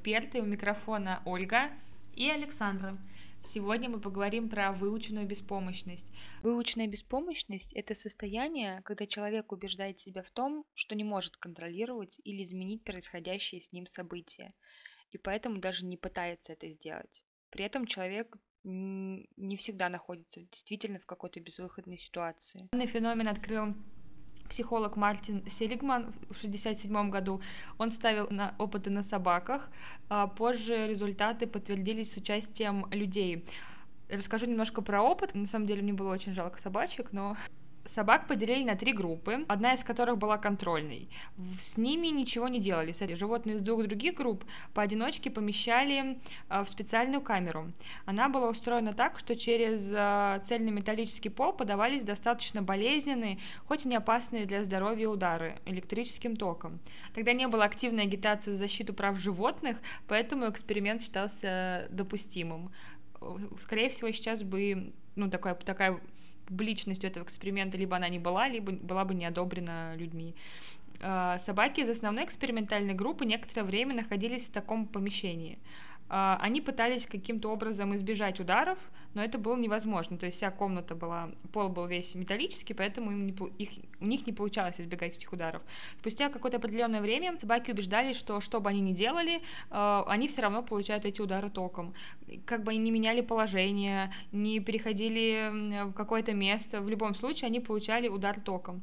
эксперты. У микрофона Ольга и Александра. Сегодня мы поговорим про выученную беспомощность. Выученная беспомощность – это состояние, когда человек убеждает себя в том, что не может контролировать или изменить происходящие с ним события, и поэтому даже не пытается это сделать. При этом человек не всегда находится действительно в какой-то безвыходной ситуации. Данный феномен открыл психолог Мартин Селигман в 1967 году. Он ставил на опыты на собаках. А позже результаты подтвердились с участием людей. Расскажу немножко про опыт. На самом деле мне было очень жалко собачек, но собак поделили на три группы, одна из которых была контрольной. С ними ничего не делали. Животные из двух других групп поодиночке помещали а, в специальную камеру. Она была устроена так, что через а, цельный металлический пол подавались достаточно болезненные, хоть и не опасные для здоровья удары электрическим током. Тогда не было активной агитации за защиту прав животных, поэтому эксперимент считался допустимым. Скорее всего, сейчас бы ну, такая, такая публичностью этого эксперимента либо она не была, либо была бы не одобрена людьми. А, собаки из основной экспериментальной группы некоторое время находились в таком помещении. А, они пытались каким-то образом избежать ударов, но это было невозможно. То есть вся комната была, пол был весь металлический, поэтому им не, их, у них не получалось избегать этих ударов. Спустя какое-то определенное время собаки убеждались, что что бы они ни делали, а, они все равно получают эти удары током. Как бы они не меняли положение, не переходили в какое-то место, в любом случае они получали удар током.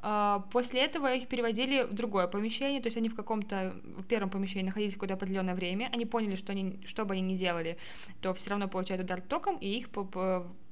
После этого их переводили в другое помещение, то есть они в каком-то, в первом помещении находились какое-то определенное время, они поняли, что, они, что бы они ни делали, то все равно получают удар током, и их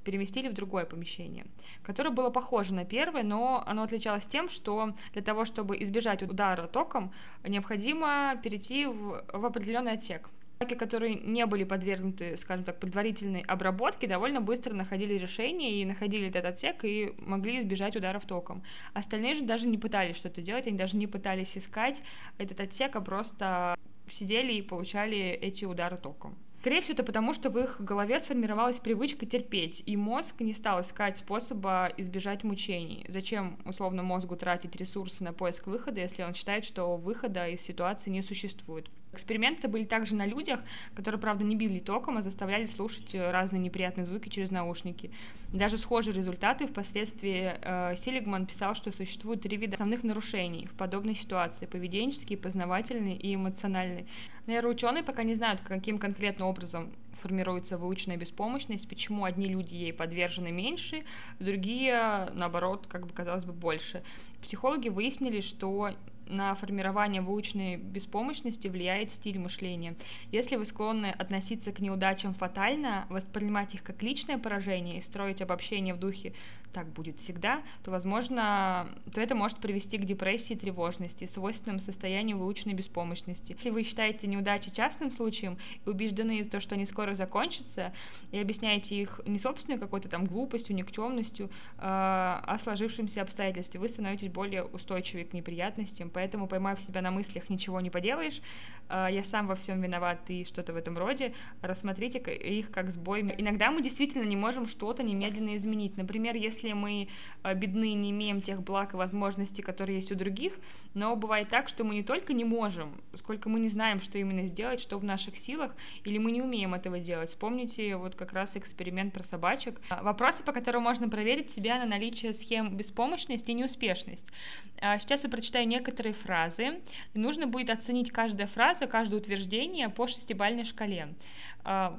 переместили в другое помещение, которое было похоже на первое, но оно отличалось тем, что для того, чтобы избежать удара током, необходимо перейти в, в определенный отсек. Собаки, которые не были подвергнуты, скажем так, предварительной обработке, довольно быстро находили решение и находили этот отсек и могли избежать ударов током. Остальные же даже не пытались что-то делать, они даже не пытались искать этот отсек, а просто сидели и получали эти удары током. Скорее всего, это потому, что в их голове сформировалась привычка терпеть, и мозг не стал искать способа избежать мучений. Зачем, условно, мозгу тратить ресурсы на поиск выхода, если он считает, что выхода из ситуации не существует? Эксперименты были также на людях, которые, правда, не били током, а заставляли слушать э, разные неприятные звуки через наушники. Даже схожие результаты впоследствии э, Силигман писал, что существует три вида основных нарушений в подобной ситуации – поведенческие, познавательные и эмоциональные. Нейроученые пока не знают, каким конкретно образом формируется выученная беспомощность, почему одни люди ей подвержены меньше, другие, наоборот, как бы казалось бы, больше. Психологи выяснили, что на формирование выученной беспомощности влияет стиль мышления. Если вы склонны относиться к неудачам фатально, воспринимать их как личное поражение и строить обобщение в духе «так будет всегда», то, возможно, то это может привести к депрессии и тревожности, свойственным состоянию выученной беспомощности. Если вы считаете неудачи частным случаем и убеждены в том, что они скоро закончатся, и объясняете их не собственной какой-то там глупостью, никчемностью, а, а сложившимся обстоятельствам, вы становитесь более устойчивы к неприятностям, поэтому, поймав себя на мыслях, ничего не поделаешь, а, я сам во всем виноват и что-то в этом роде, рассмотрите их как сбой. Иногда мы действительно не можем что-то немедленно изменить. Например, если мы а, бедны, не имеем тех благ и возможностей, которые есть у других, но бывает так, что мы не только не можем, сколько мы не знаем, что именно сделать, что в наших силах, или мы не умеем этого делать. Вспомните вот как раз эксперимент про собачек. А, вопросы, по которым можно проверить себя на наличие схем беспомощности и неуспешность. Сейчас я прочитаю некоторые некоторые фразы, и нужно будет оценить каждая фраза, каждое утверждение по шестибальной шкале. А,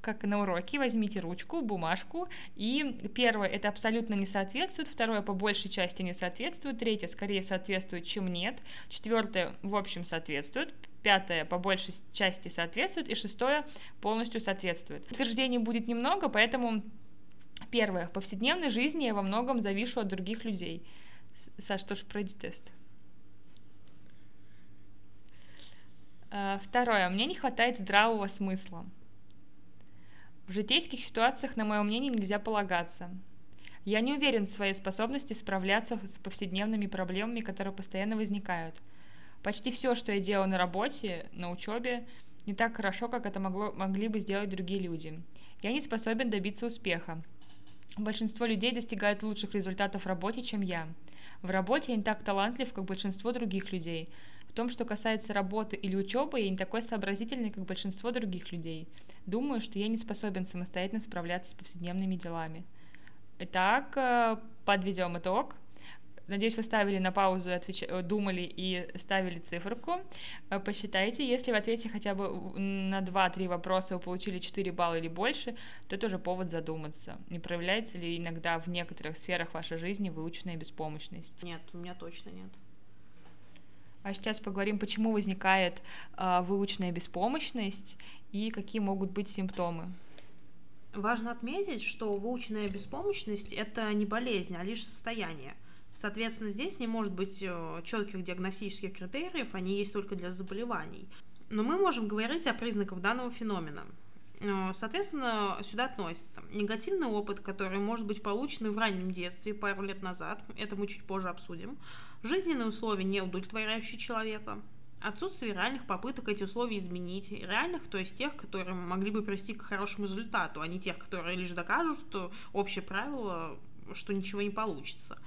как на уроке, возьмите ручку, бумажку, и первое это абсолютно не соответствует, второе по большей части не соответствует, третье скорее соответствует, чем нет, четвертое в общем соответствует, пятое по большей части соответствует, и шестое полностью соответствует. Утверждений будет немного, поэтому первое, в повседневной жизни я во многом завишу от других людей. Саш, тоже пройди тест. Второе. Мне не хватает здравого смысла. В житейских ситуациях, на мое мнение, нельзя полагаться. Я не уверен в своей способности справляться с повседневными проблемами, которые постоянно возникают. Почти все, что я делаю на работе, на учебе, не так хорошо, как это могло, могли бы сделать другие люди. Я не способен добиться успеха. Большинство людей достигают лучших результатов в работе, чем я. В работе я не так талантлив, как большинство других людей – В том, что касается работы или учебы, я не такой сообразительный, как большинство других людей. Думаю, что я не способен самостоятельно справляться с повседневными делами. Итак, э, подведем итог. Надеюсь, вы ставили на паузу, отвеч... Э, думали и ставили циферку. Э, посчитайте, если в ответе хотя бы на 2-3 вопроса вы получили 4 балла или больше, то это уже повод задуматься. Не проявляется ли иногда в некоторых сферах вашей жизни выученная беспомощность? Нет, у меня точно нет. А сейчас поговорим, почему возникает э, выученная беспомощность и какие могут быть симптомы. Важно отметить, что выученная беспомощность – это не болезнь, а лишь состояние. Соответственно, здесь не может быть э, четких диагностических критериев, они есть только для заболеваний. Но мы можем говорить о признаках данного феномена. Э, соответственно, сюда относится негативный опыт, который может быть получен в раннем детстве, пару лет назад, это мы чуть позже обсудим, жизненные условия, не удовлетворяющие человека, отсутствие реальных попыток эти условия изменить, реальных, то есть тех, которые могли бы привести к хорошему результату, а не тех, которые лишь докажут, что общее правило, что ничего не получится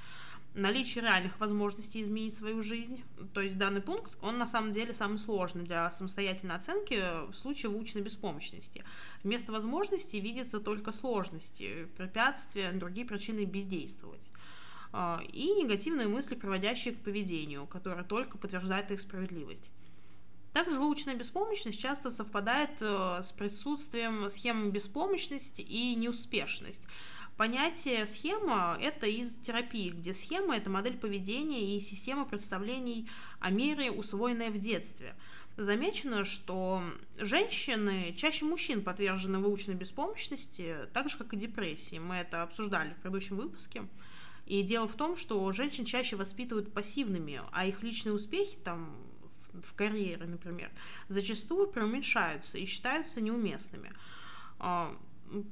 наличие реальных возможностей изменить свою жизнь. То есть данный пункт, он на самом деле самый сложный для самостоятельной оценки в случае выученной беспомощности. Вместо возможностей видятся только сложности, препятствия, другие причины бездействовать. А, и негативные мысли, приводящие к поведению, которое только подтверждает их справедливость. Также выученная беспомощность часто совпадает э, с присутствием схемы беспомощности и неуспешность. Понятие схема – это из терапии, где схема – это модель поведения и система представлений о мире, усвоенная в детстве. Замечено, что женщины чаще мужчин подвержены выученной беспомощности, так же, как и депрессии. Мы это обсуждали в предыдущем выпуске. И дело в том, что женщин чаще воспитывают пассивными, а их личные успехи там в карьере, например, зачастую преуменьшаются и считаются неуместными. А,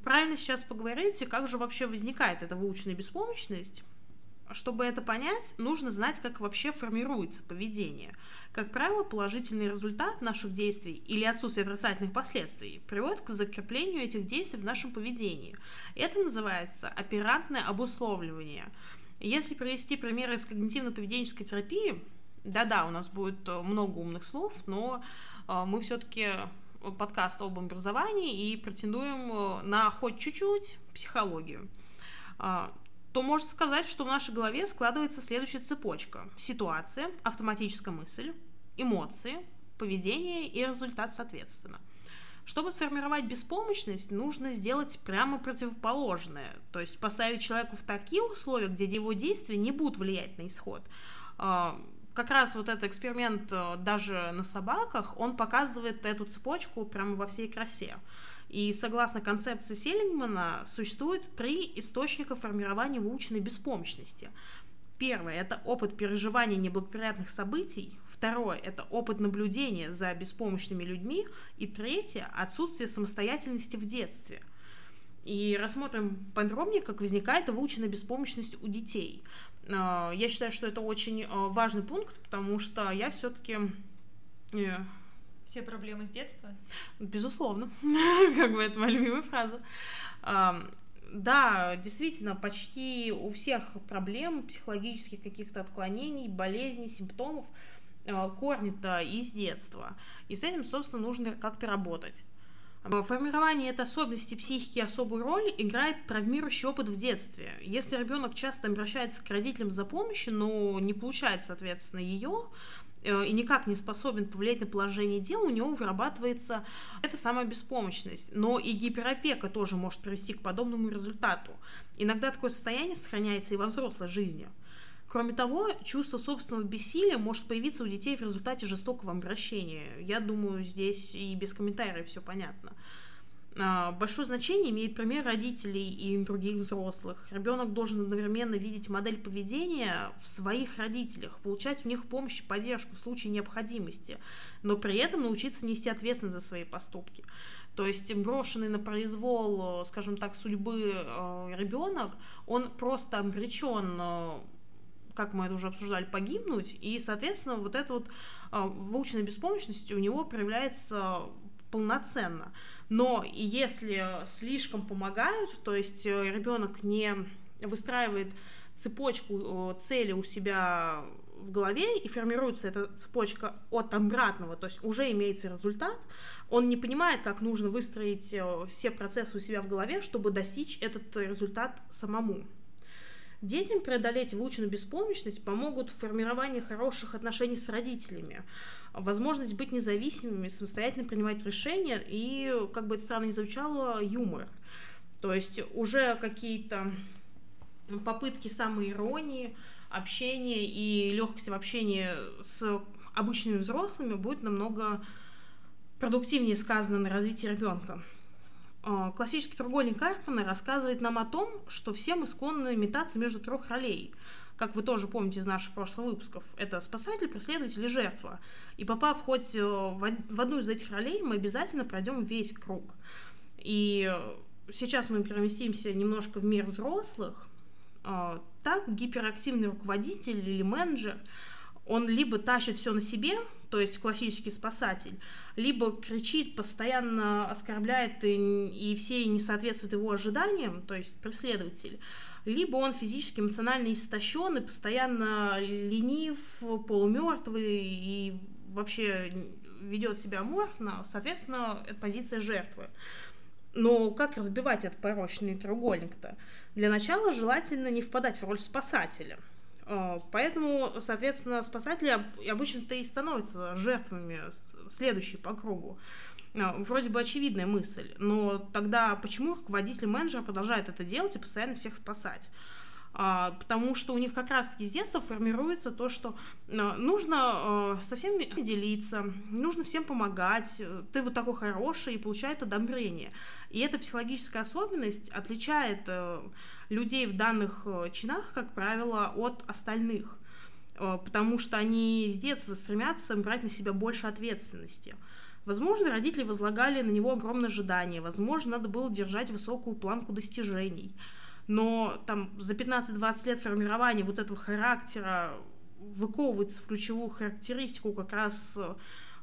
правильно сейчас поговорите, как же вообще возникает эта выученная беспомощность. Чтобы это понять, нужно знать, как вообще формируется поведение. Как правило, положительный результат наших действий или отсутствие отрицательных последствий приводит к закреплению этих действий в нашем поведении. Это называется оперантное обусловливание. Если привести примеры из когнитивно-поведенческой терапии, да-да, у нас будет много умных слов, но э, мы все-таки подкаст об образовании и претендуем э, на хоть чуть-чуть психологию, а, то можно сказать, что в нашей голове складывается следующая цепочка. Ситуация, автоматическая мысль, эмоции, поведение и результат соответственно. Чтобы сформировать беспомощность, нужно сделать прямо противоположное, то есть поставить человеку в такие условия, где его действия не будут влиять на исход. Как раз вот этот эксперимент э, даже на собаках, он показывает эту цепочку прямо во всей красе. И согласно концепции Селлингмана, существует три источника формирования выученной беспомощности. Первое – это опыт переживания неблагоприятных событий. Второе – это опыт наблюдения за беспомощными людьми. И третье – отсутствие самостоятельности в детстве. И рассмотрим подробнее, как возникает выученная беспомощность у детей. А, я считаю, что это очень а, важный пункт, потому что я все-таки... Э, Все проблемы с детства? Безусловно. как бы это моя любимая фраза. Да, действительно, почти у всех проблем, психологических каких-то отклонений, болезней, симптомов корни-то из детства. И с этим, собственно, нужно как-то работать. В формировании этой особенности психики особую роль играет травмирующий опыт в детстве. Если ребенок часто обращается к родителям за помощью, но не получает, соответственно, ее, э, и никак не способен повлиять на положение дел, у него вырабатывается эта самая беспомощность. Но и гиперопека тоже может привести к подобному результату. Иногда такое состояние сохраняется и во взрослой жизни. Кроме того, чувство собственного бессилия может появиться у детей в результате жестокого обращения. Я думаю, здесь и без комментариев все понятно. А, большое значение имеет пример родителей и других взрослых. Ребенок должен одновременно видеть модель поведения в своих родителях, получать у них помощь и поддержку в случае необходимости, но при этом научиться нести ответственность за свои поступки. То есть брошенный на произвол, скажем так, судьбы э, ребенок, он просто обречен э, как мы это уже обсуждали, погибнуть, и, соответственно, вот эта вот э, выученная беспомощность у него проявляется полноценно. Но если слишком помогают, то есть э, ребенок не выстраивает цепочку цели у себя в голове и формируется эта цепочка от обратного, то есть уже имеется результат, он не понимает, как нужно выстроить э, все процессы у себя в голове, чтобы достичь этот результат самому. Детям преодолеть выученную беспомощность помогут в формировании хороших отношений с родителями, возможность быть независимыми, самостоятельно принимать решения и, как бы это странно ни звучало, юмор. То есть уже какие-то попытки самоиронии, общения и легкости в общении с обычными взрослыми будет намного продуктивнее сказано на развитие ребенка. А, классический треугольник Карпмана рассказывает нам о том, что все мы склонны метаться между трех ролей. Как вы тоже помните из наших прошлых выпусков, это спасатель, преследователь и жертва. И попав хоть э, в одну из этих ролей, мы обязательно пройдем весь круг. И сейчас мы переместимся немножко в мир взрослых. А, так гиперактивный руководитель или менеджер, он либо тащит все на себе, то есть классический спасатель, либо кричит, постоянно оскорбляет и, и все не соответствуют его ожиданиям, то есть преследователь, либо он физически, эмоционально истощен и постоянно ленив, полумертвый и вообще ведет себя аморфно, соответственно, это позиция жертвы. Но как разбивать этот порочный треугольник-то? Для начала желательно не впадать в роль спасателя – поэтому, соответственно, спасатели обычно-то и становятся жертвами следующей по кругу. А, вроде бы очевидная мысль, но тогда почему руководитель менеджера продолжает это делать и постоянно всех спасать? А, потому что у них как раз-таки с детства формируется то, что нужно со всеми делиться, нужно всем помогать, ты вот такой хороший и получает одобрение. И эта психологическая особенность отличает э, людей в данных э, чинах, как правило, от остальных, э, потому что они с детства стремятся брать на себя больше ответственности. Возможно, родители возлагали на него огромное ожидание, возможно, надо было держать высокую планку достижений. Но там за 15-20 лет формирования вот этого характера выковывается в ключевую характеристику как раз э, Э,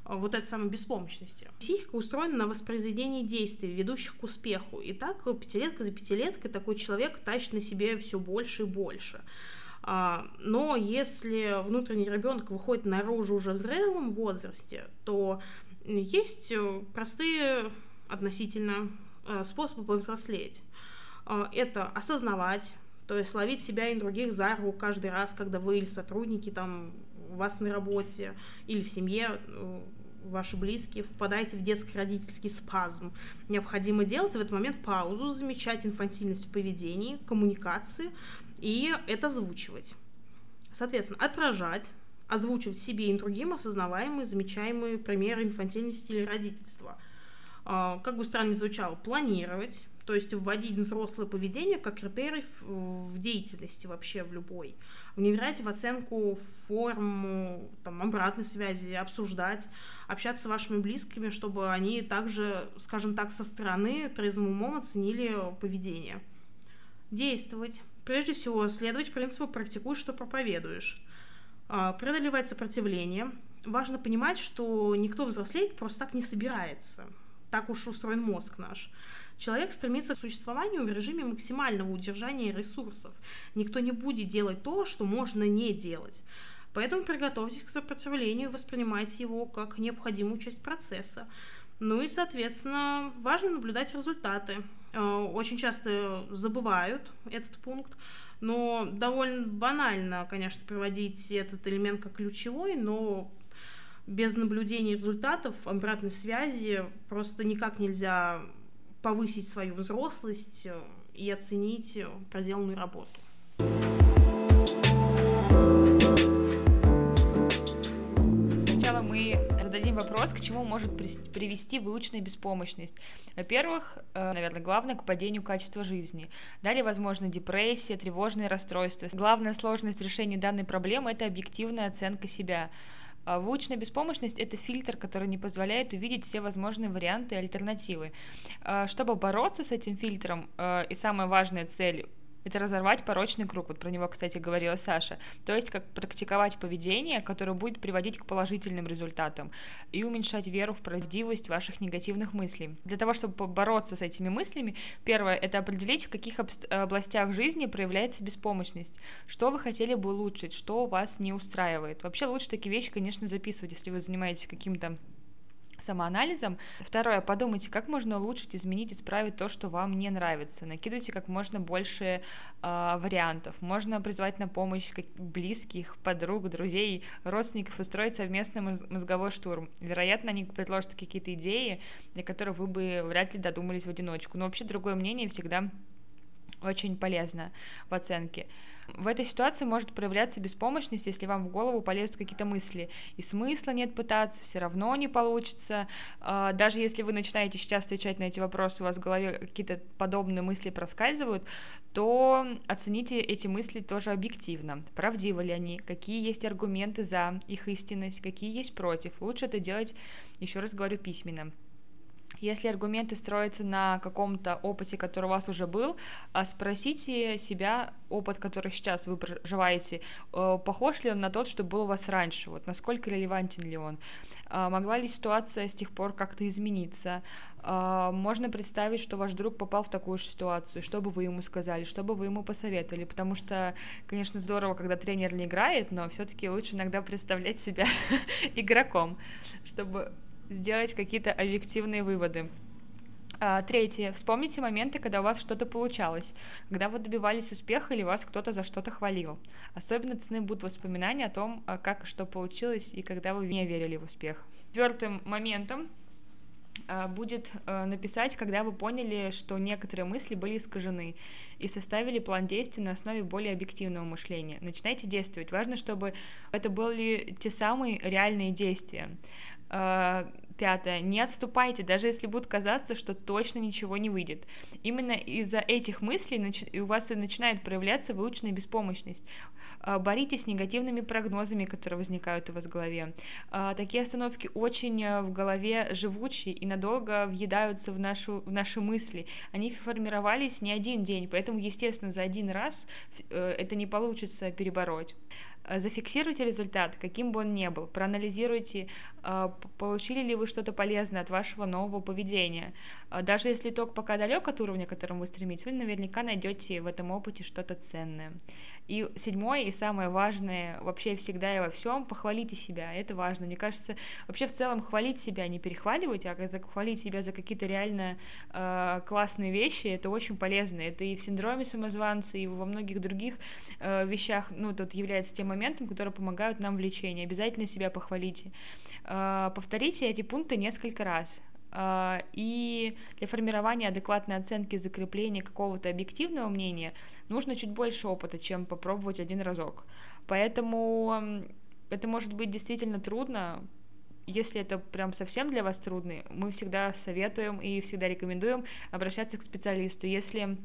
вот этой самой беспомощности. Психика устроена на воспроизведении действий, ведущих к успеху. И так пятилетка за пятилеткой такой человек тащит на себе все больше и больше. А, но если внутренний ребенок выходит наружу уже в зрелом возрасте, то есть э, простые относительно э, способы повзрослеть. Это осознавать, то есть ловить себя и других за руку каждый раз, когда вы или сотрудники там у вас на работе или в семье э, ваши близкие впадаете в детско-родительский спазм. Необходимо делать в этот момент паузу, замечать инфантильность в поведении, коммуникации и это озвучивать. Соответственно, отражать, озвучивать себе и другим осознаваемые, замечаемые примеры инфантильности или родительства. А, как бы странно ни звучало, планировать, то есть вводить взрослое поведение как критерий в, деятельности вообще в любой. Внедрять в оценку форму там, обратной связи, обсуждать, общаться с вашими близкими, чтобы они также, скажем так, со стороны трезвым умом оценили поведение. Действовать. Прежде всего, следовать принципу «практикуй, что проповедуешь». А, преодолевать сопротивление. Важно понимать, что никто взрослеть просто так не собирается. Так уж устроен мозг наш. Человек стремится к существованию в режиме максимального удержания ресурсов. Никто не будет делать то, что можно не делать. Поэтому приготовьтесь к сопротивлению и воспринимайте его как необходимую часть процесса. Ну и, соответственно, важно наблюдать результаты. Э, очень часто забывают этот пункт, но довольно банально, конечно, приводить этот элемент как ключевой, но без наблюдения результатов, обратной связи просто никак нельзя повысить свою взрослость э, и оценить э, проделанную работу. Сначала мы зададим вопрос, к чему может привести выученная беспомощность. Во-первых, э, наверное, главное к падению качества жизни. Далее, возможно, депрессия, тревожные расстройства. Главная сложность решения данной проблемы – это объективная оценка себя. А выученная беспомощность – это фильтр, который не позволяет увидеть все возможные варианты и альтернативы. А, чтобы бороться с этим фильтром, а, и самая важная цель это разорвать порочный круг. Вот про него, кстати, говорила Саша. То есть, как практиковать поведение, которое будет приводить к положительным результатам и уменьшать веру в правдивость ваших негативных мыслей. Для того, чтобы бороться с этими мыслями, первое, это определить, в каких областях жизни проявляется беспомощность. Что вы хотели бы улучшить, что вас не устраивает. Вообще лучше такие вещи, конечно, записывать, если вы занимаетесь каким-то самоанализом. Второе, подумайте, как можно улучшить, изменить, исправить то, что вам не нравится. Накидывайте как можно больше э, вариантов. Можно призвать на помощь близких, подруг, друзей, родственников, устроить совместный мозговой штурм. Вероятно, они предложат какие-то идеи, для которых вы бы вряд ли додумались в одиночку. Но вообще другое мнение всегда очень полезно в оценке. В этой ситуации может проявляться беспомощность, если вам в голову полезут какие-то мысли. И смысла нет пытаться, все равно не получится. А, даже если вы начинаете сейчас отвечать на эти вопросы, у вас в голове какие-то подобные мысли проскальзывают, то оцените эти мысли тоже объективно. Правдивы ли они, какие есть аргументы за их истинность, какие есть против. Лучше это делать, еще раз говорю, письменно. Если аргументы строятся на каком-то опыте, который у вас уже был, а спросите себя, опыт, который сейчас вы проживаете, э, похож ли он на тот, что был у вас раньше, вот насколько релевантен ли он, а могла ли ситуация с тех пор как-то измениться, а можно представить, что ваш друг попал в такую же ситуацию, что бы вы ему сказали, что бы вы ему посоветовали, потому что, конечно, здорово, когда тренер не играет, но все-таки лучше иногда представлять себя игроком, чтобы сделать какие-то объективные выводы. А, третье. Вспомните моменты, когда у вас что-то получалось, когда вы добивались успеха или вас кто-то за что-то хвалил. Особенно цены будут воспоминания о том, а, как что получилось и когда вы не верили в успех. Четвертым моментом а, будет написать, когда вы поняли, что некоторые мысли были искажены и составили план действий на основе более объективного мышления. Начинайте действовать. Важно, чтобы это были те самые реальные действия. 呃 Пятое. Не отступайте, даже если будет казаться, что точно ничего не выйдет. Именно из-за этих мыслей у вас и начинает проявляться выученная беспомощность. А, боритесь с негативными прогнозами, которые возникают у вас в голове. А, такие остановки очень э, в голове живучие и надолго въедаются в, нашу, в наши мысли. Они формировались не один день, поэтому, естественно, за один раз э, это не получится перебороть. Зафиксируйте результат, каким бы он ни был, проанализируйте, э, получили ли вы что-то полезное от вашего нового поведения. Э, даже если итог пока далек от уровня, к которому вы стремитесь, вы наверняка найдете в этом опыте что-то ценное. И седьмое и самое важное вообще всегда и во всем, похвалите себя, это важно. Мне кажется, вообще в целом хвалить себя, не перехваливать, а хвалить себя за какие-то реально э, классные вещи, это очень полезно. Это и в синдроме самозванца, и во многих других э, вещах, ну, тут является тем моментом, которые помогают нам в лечении. Обязательно себя похвалите. Э, повторите эти пункты несколько раз. А, и для формирования адекватной оценки закрепления какого-то объективного мнения нужно чуть больше опыта, чем попробовать один разок. Поэтому это может быть действительно трудно, если это прям совсем для вас трудно, мы всегда советуем и всегда рекомендуем обращаться к специалисту. Если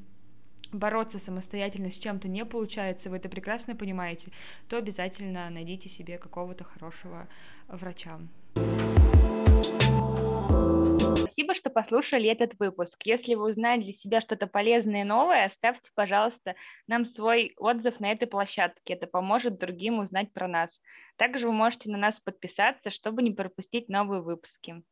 бороться самостоятельно с чем-то не получается, вы это прекрасно понимаете, то обязательно найдите себе какого-то хорошего врача. Спасибо, что послушали этот выпуск. Если вы узнали для себя что-то полезное и новое, оставьте, пожалуйста, нам свой отзыв на этой площадке. Это поможет другим узнать про нас. Также вы можете на нас подписаться, чтобы не пропустить новые выпуски.